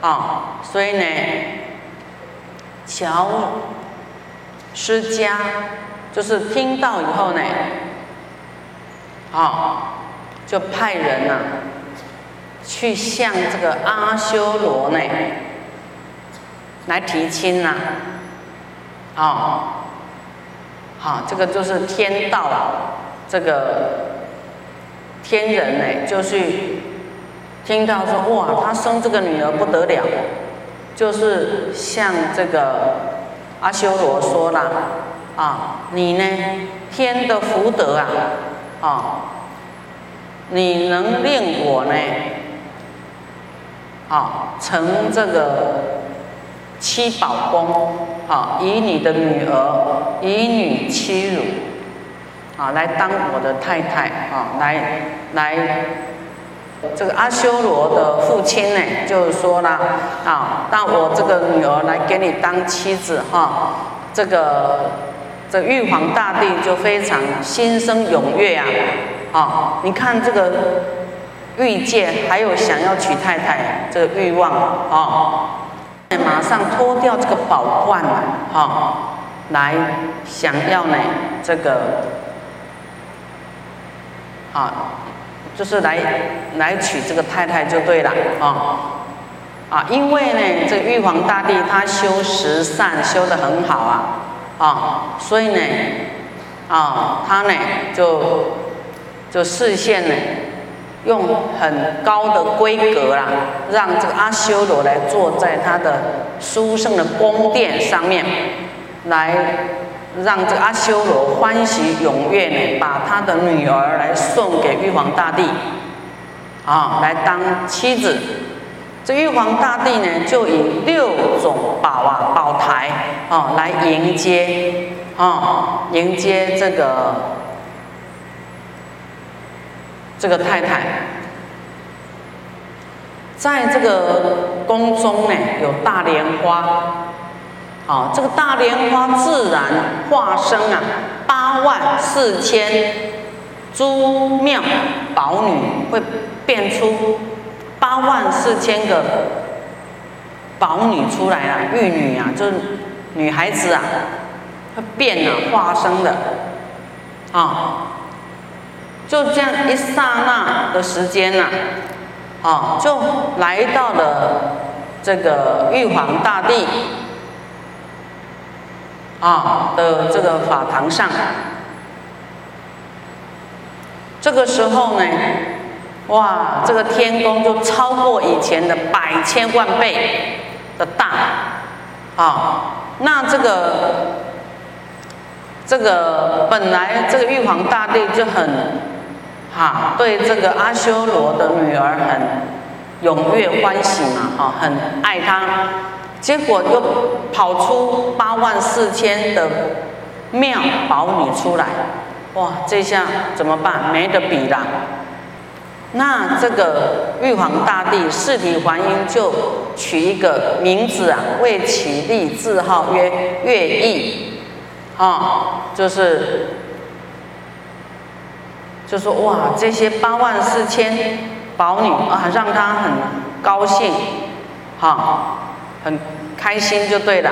啊，所以呢，乔施家就是听到以后呢，啊，就派人呐，去向这个阿修罗呢来提亲呐，啊，好，这个就是天道啊，这个天人呢，就是。听到说哇，他生这个女儿不得了，就是像这个阿修罗说了啊，你呢天的福德啊，啊，你能令我呢，啊成这个七宝宫，啊以你的女儿以女欺辱，啊来当我的太太，啊来来。这个阿修罗的父亲呢，就是说啦，啊，让我这个女儿来给你当妻子哈，这个这玉皇大帝就非常心生踊跃啊，啊，你看这个欲界还有想要娶太太这个欲望啊，马上脱掉这个宝冠啊，哈，来想要呢这个，啊。就是来来娶这个太太就对了啊啊，因为呢，这玉皇大帝他修十善修得很好啊啊，所以呢啊，他呢就就视线呢用很高的规格啦，让这个阿修罗来坐在他的殊胜的宫殿上面来。让这阿修罗欢喜踊跃呢，把他的女儿来送给玉皇大帝，啊，来当妻子。这玉皇大帝呢，就以六种宝啊宝台啊来迎接啊迎接这个这个太太。在这个宫中呢，有大莲花。啊，这个大莲花自然化身啊，八万四千诸妙宝女会变出八万四千个宝女出来了，玉女啊，就是女孩子啊，会变啊，化身的啊，就这样一刹那的时间呐，啊，就来到了这个玉皇大帝。啊的这个法堂上，这个时候呢，哇，这个天宫就超过以前的百千万倍的大，啊，那这个这个本来这个玉皇大帝就很哈对这个阿修罗的女儿很踊跃欢喜嘛，哈，很爱她。结果又跑出八万四千的妙宝女出来，哇！这下怎么办？没得比了。那这个玉皇大帝四体还阴就取一个名字啊，为其立字号曰乐毅，啊，就是就说哇，这些八万四千宝女啊，让他很高兴，哈。很开心就对了，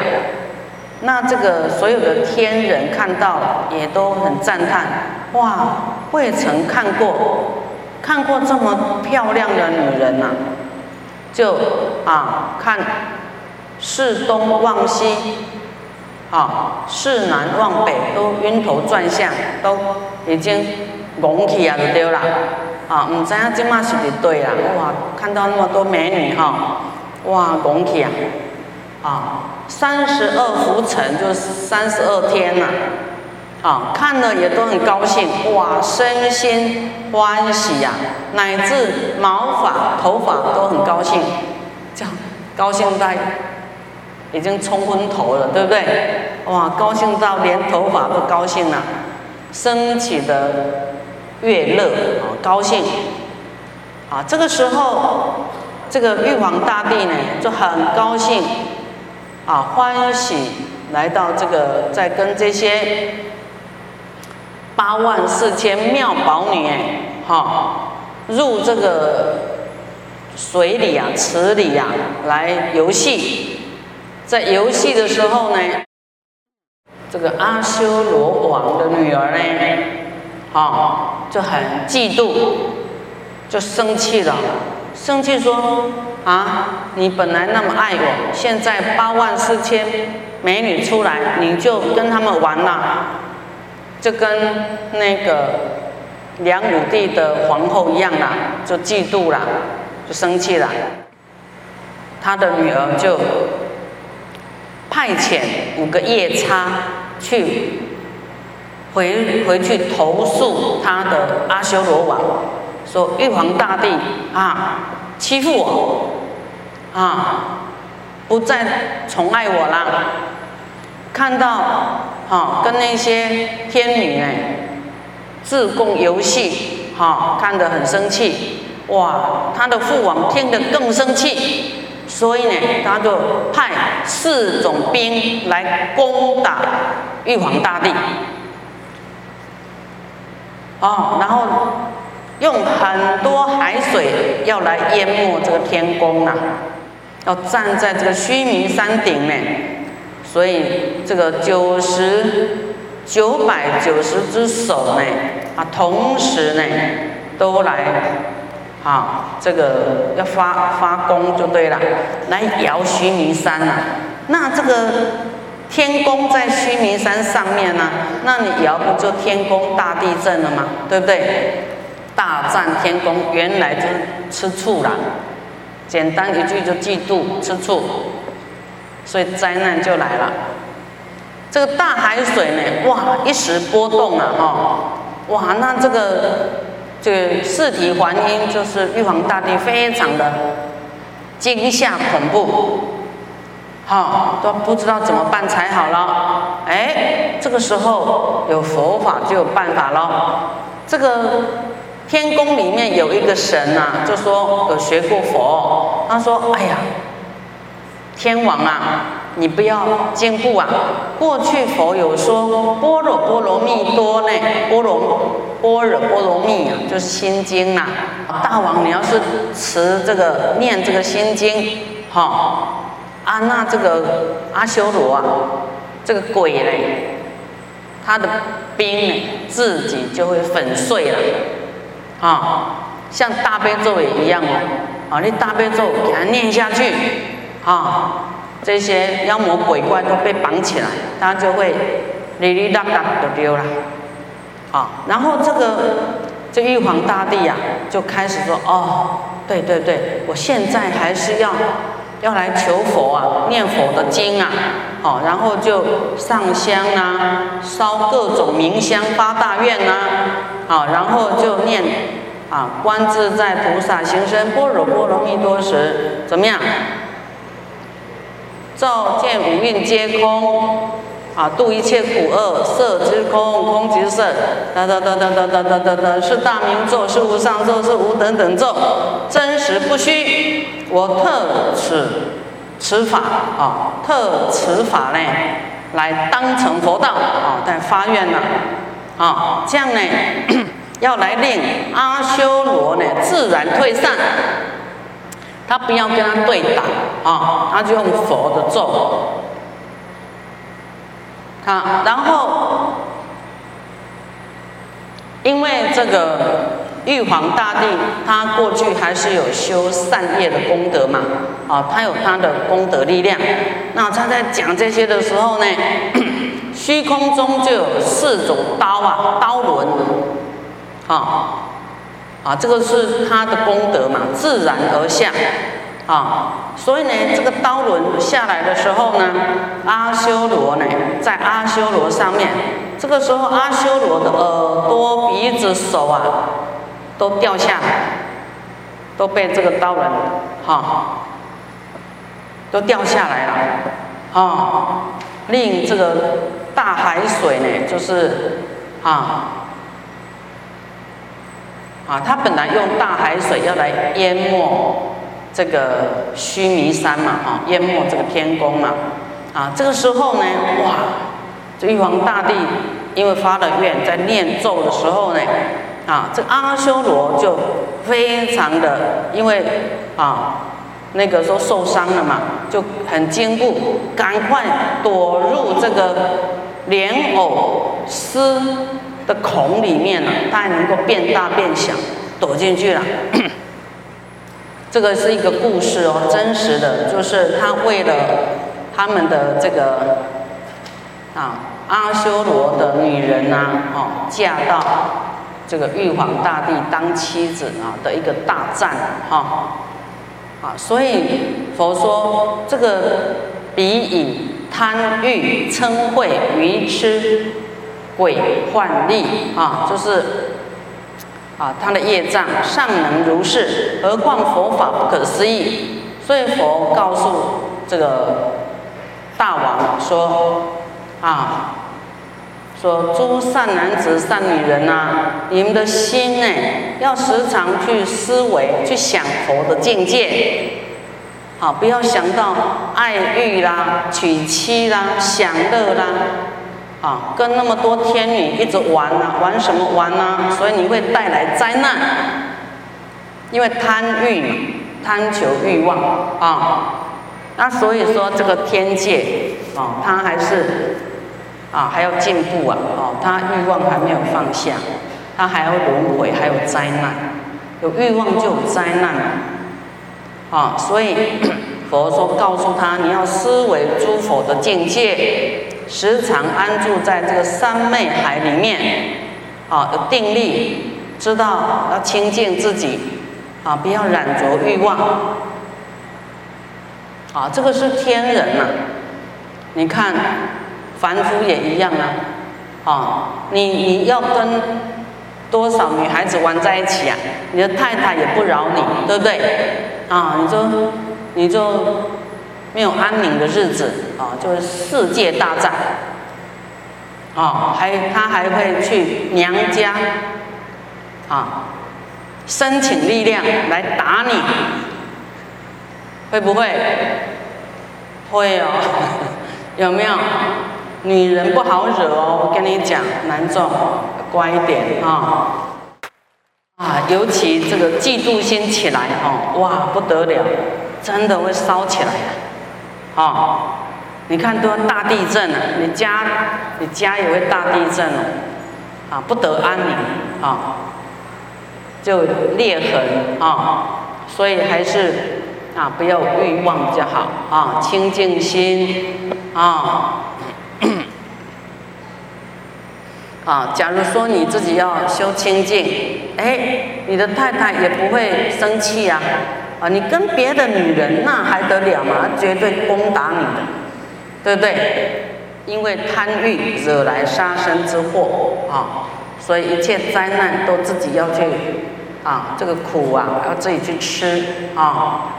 那这个所有的天人看到也都很赞叹，哇，未曾看过，看过这么漂亮的女人呐，就啊看视东望西，啊视南望北，都晕头转向，都已经懵起啊就对了，啊唔知影今嘛是伫对啦，哇，看到那么多美女哈。哇，拱起啊！啊，三十二浮尘就是三十二天呐！啊，看了也都很高兴，哇，身心欢喜呀，乃至毛发、头发都很高兴，这样高兴到已经冲昏头了，对不对？哇，高兴到连头发都高兴了，升起的悦乐啊，高兴啊，这个时候。这个玉皇大帝呢就很高兴，啊欢喜来到这个，在跟这些八万四千妙宝女哎，哈入这个水里啊、池里啊来游戏。在游戏的时候呢，这个阿修罗王的女儿呢，啊，就很嫉妒，就生气了，生气说：啊，你本来那么爱我，现在八万四千美女出来，你就跟他们玩了，就跟那个。梁武帝的皇后一样啦，就嫉妒了，就生气了。他的女儿就派遣五个夜叉去回回去投诉他的阿修罗王，说玉皇大帝啊欺负我啊，不再宠爱我啦。看到哈跟那些天女哎。自贡游戏，哈，看得很生气，哇，他的父王听得更生气，所以呢，他就派四种兵来攻打玉皇大帝，哦，然后用很多海水要来淹没这个天宫啊，要站在这个须弥山顶呢，所以这个九十。九百九十只手呢，啊，同时呢，都来，啊，这个要发发功就对了，来摇须弥山呐。那这个天宫在须弥山上面呢，那你摇不就天宫大地震了吗？对不对？大战天宫，原来就是吃醋了。简单一句就嫉妒吃醋，所以灾难就来了。这个大海水呢，哇，一时波动啊，哈，哇，那这个这个四体还音，就是玉皇大帝非常的惊吓恐怖，好，都不知道怎么办才好了。哎，这个时候有佛法就有办法了。这个天宫里面有一个神呐，就说有学过佛，他说，哎呀，天王啊。你不要惊怖啊！过去佛有说般若波罗蜜多呢，波罗般若波罗蜜啊，就是心经呐。大王，你要是持这个念这个心经，哈啊，那这个阿修罗啊，这个鬼嘞，他的兵呢，自己就会粉碎了，啊，像大悲咒也一样哦，啊，你大悲咒给他念下去，啊。这些妖魔鬼怪都被绑起来，他就会哩哩啦啦的丢了。啊，然后这个这玉皇大帝呀，就开始说：“哦，对对对，我现在还是要要来求佛啊，念佛的经啊。好，然后就上香啊，烧各种名香发大愿啊。好，然后就念啊，观自在菩萨行深般若波罗蜜多时，怎么样？”照见五蕴皆空，啊，度一切苦厄，色之空，空即色，等等等等等等等等，是大明咒，是无上咒，是无等等咒，真实不虚。我特此此法啊，特此法呢，来当成佛道啊，在发愿了，这样呢，要来令阿修罗呢自然退散。他不要跟他对打啊，他就用佛的咒。好，然后因为这个玉皇大帝，他过去还是有修善业的功德嘛，啊，他有他的功德力量。那他在讲这些的时候呢，虚空中就有四种刀啊，刀轮，啊。啊，这个是他的功德嘛，自然而下，啊，所以呢，这个刀轮下来的时候呢，阿修罗呢，在阿修罗上面，这个时候阿修罗的耳朵、鼻子、手啊，都掉下来，都被这个刀轮，哈，都掉下来了，啊，令这个大海水呢，就是，啊。啊，他本来用大海水要来淹没这个须弥山嘛，哈，淹没这个天宫嘛，啊，这个时候呢，哇，这玉皇大帝因为发了愿，在念咒的时候呢，啊，这阿修罗就非常的，因为啊，那个时候受伤了嘛，就很坚固，赶快躲入这个莲藕丝的孔里面呢，它还能够变大变小，躲进去了。这个是一个故事哦，真实的，就是他为了他们的这个啊阿修罗的女人呐，哦，嫁到这个玉皇大帝当妻子啊的一个大战哈啊，所以佛说这个比以贪欲嗔恚愚痴鬼幻力啊，就是。啊，他的业障尚能如是，何况佛法不可思议？所以佛告诉这个大王说：啊，说诸善男子、善女人呐，你们的心呢，要时常去思维、去想佛的境界。好，不要想到爱欲啦、娶妻啦、享乐啦。啊，跟那么多天女一直玩啊，玩什么玩呢？所以你会带来灾难，因为贪欲贪求欲望啊。那所以说这个天界啊，它还是啊还要进步啊，哦，它欲望还没有放下，它还要轮回，还有灾难。有欲望就有灾难啊，所以佛说告诉他，你要思维诸佛的境界。时常安住在这个三昧海里面，啊，有定力，知道要清净自己，啊，不要染着欲望，啊，这个是天人呐。你看，凡夫也一样啊，啊，你你要跟多少女孩子玩在一起啊？你的太太也不饶你，对不对？啊，你就你就。没有安宁的日子啊，就是世界大战啊，还他还会去娘家啊，申请力量来打你，会不会？会哦，有没有？女人不好惹哦，我跟你讲，男众乖一点啊啊，尤其这个嫉妒心起来哦，哇，不得了，真的会烧起来。哦，你看都大地震了，你家你家也会大地震了，啊，不得安宁啊，就裂痕啊，所以还是啊不要欲望比较好啊，清净心啊，啊，假如说你自己要修清净，哎，你的太太也不会生气啊。啊，你跟别的女人那还得了吗？绝对攻打你的，对不对？因为贪欲惹来杀身之祸啊，所以一切灾难都自己要去啊，这个苦啊要自己去吃啊。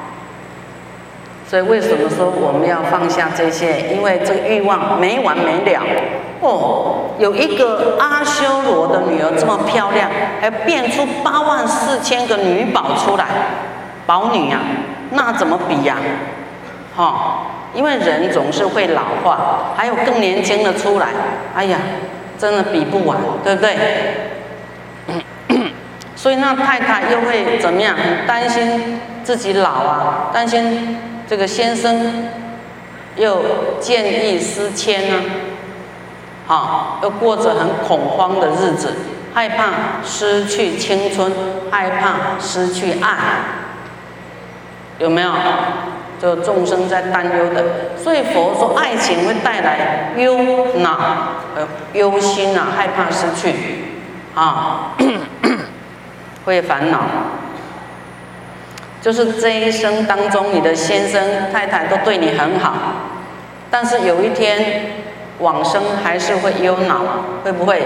所以为什么说我们要放下这些？因为这个欲望没完没了哦。有一个阿修罗的女儿这么漂亮，还变出八万四千个女宝出来。宝女呀，那怎么比呀？哈，因为人总是会老化，还有更年轻的出来，哎呀，真的比不完，对不对？所以那太太又会怎么样？担心自己老啊，担心这个先生又见异思迁呢，好，又过着很恐慌的日子，害怕失去青春，害怕失去爱。有没有？就众生在担忧的，所以佛说爱情会带来忧恼、呃忧心啊，害怕失去啊，会烦恼。就是这一生当中，你的先生、太太都对你很好，但是有一天往生还是会忧恼，会不会？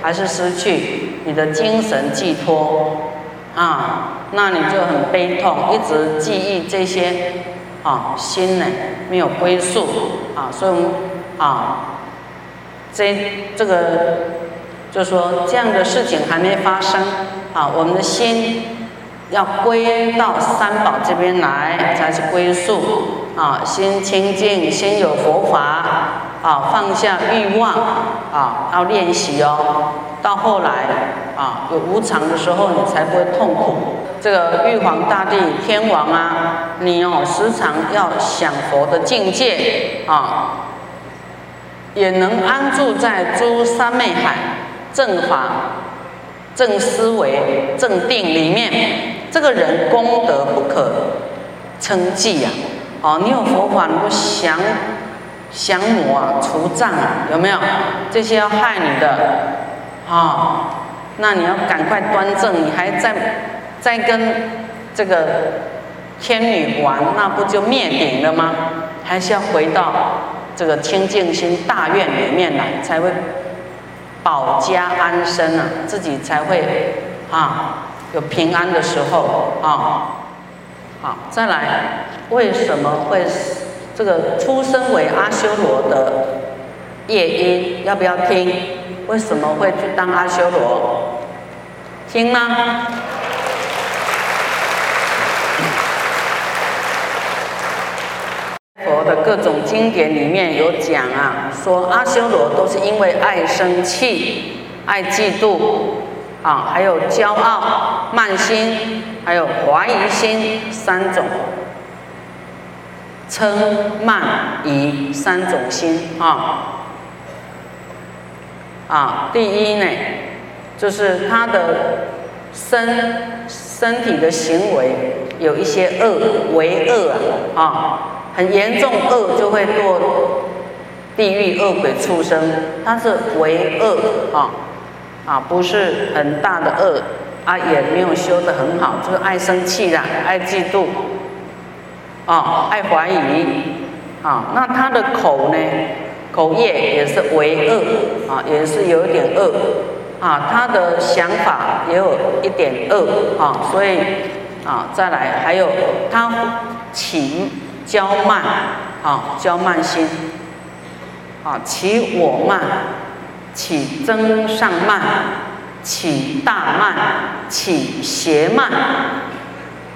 还是失去你的精神寄托？啊，那你就很悲痛，一直记忆这些，啊，心呢没有归宿，啊，所以我们啊，这这个就说这样的事情还没发生，啊，我们的心要归到三宝这边来才是归宿，啊，先清净，心有佛法，啊，放下欲望，啊，要练习哦，到后来。啊，有无常的时候，你才不会痛苦。这个玉皇大帝、天王啊，你哦时常要想佛的境界啊，也能安住在诸三昧海正法、正思维、正定里面。这个人功德不可称计呀！哦，你有佛法，能够降降魔啊、除障啊，有没有？这些要害你的啊，那你要赶快端正。你还在在跟这个天女玩，那不就灭顶了吗？还是要回到这个清净心大愿里面来，才会保家安身啊，自己才会啊有平安的时候啊。好，再来，为什么会这个出生为阿修罗的夜因？要不要听？为什么会去当阿修罗？听吗？佛的各种经典里面有讲啊，说阿修罗都是因为爱生气、爱嫉妒啊，还有骄傲、慢心。还有怀疑心三种，嗔慢疑三种心啊啊，第一呢，就是他的身身体的行为有一些恶为恶啊啊，很严重恶就会堕地狱恶鬼畜生，它是为恶啊啊，不是很大的恶。啊，也没有修得很好，就是爱生气啦，爱嫉妒，啊，爱怀疑，啊，那他的口呢，口业也是为恶，啊，也是有一点恶，啊，他的想法也有一点恶，啊，所以，啊，再来还有他起骄慢，啊，骄慢心，啊，起我慢，起增上慢。起大慢，起邪慢，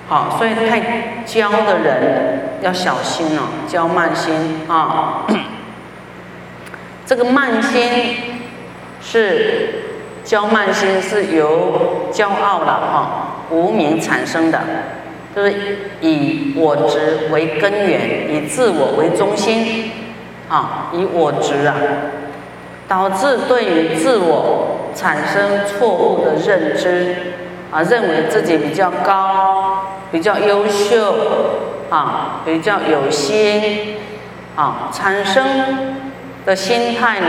好，所以太骄的人要小心哦，骄慢心啊。这个慢心是骄慢心是由骄傲了哈，无名产生的，就是以我执为根源，以自我为中心啊，以我执啊，导致对于自我。产生错误的认知啊，认为自己比较高、比较优秀啊，比较有心啊，产生的心态呢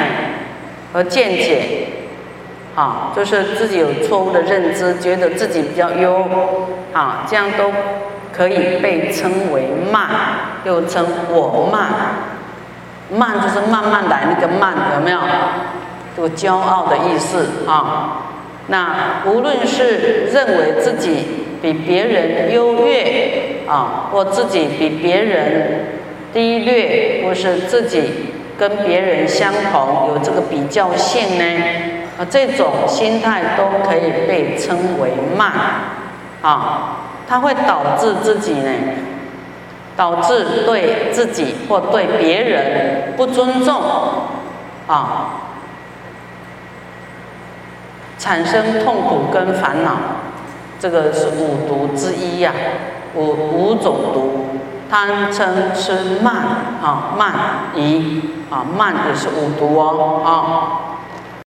和见解啊，就是自己有错误的认知，觉得自己比较优啊，这样都可以被称为慢，又称我慢。慢就是慢慢来那个慢，有没有？有骄傲的意思啊，那无论是认为自己比别人优越啊，或自己比别人低劣，或是自己跟别人相同，有这个比较性呢，啊，这种心态都可以被称为慢啊，它会导致自己呢，导致对自己或对别人不尊重啊。产生痛苦跟烦恼，这个是五毒之一呀，五五种毒，贪嗔痴慢啊，慢疑啊，慢也是五毒哦啊。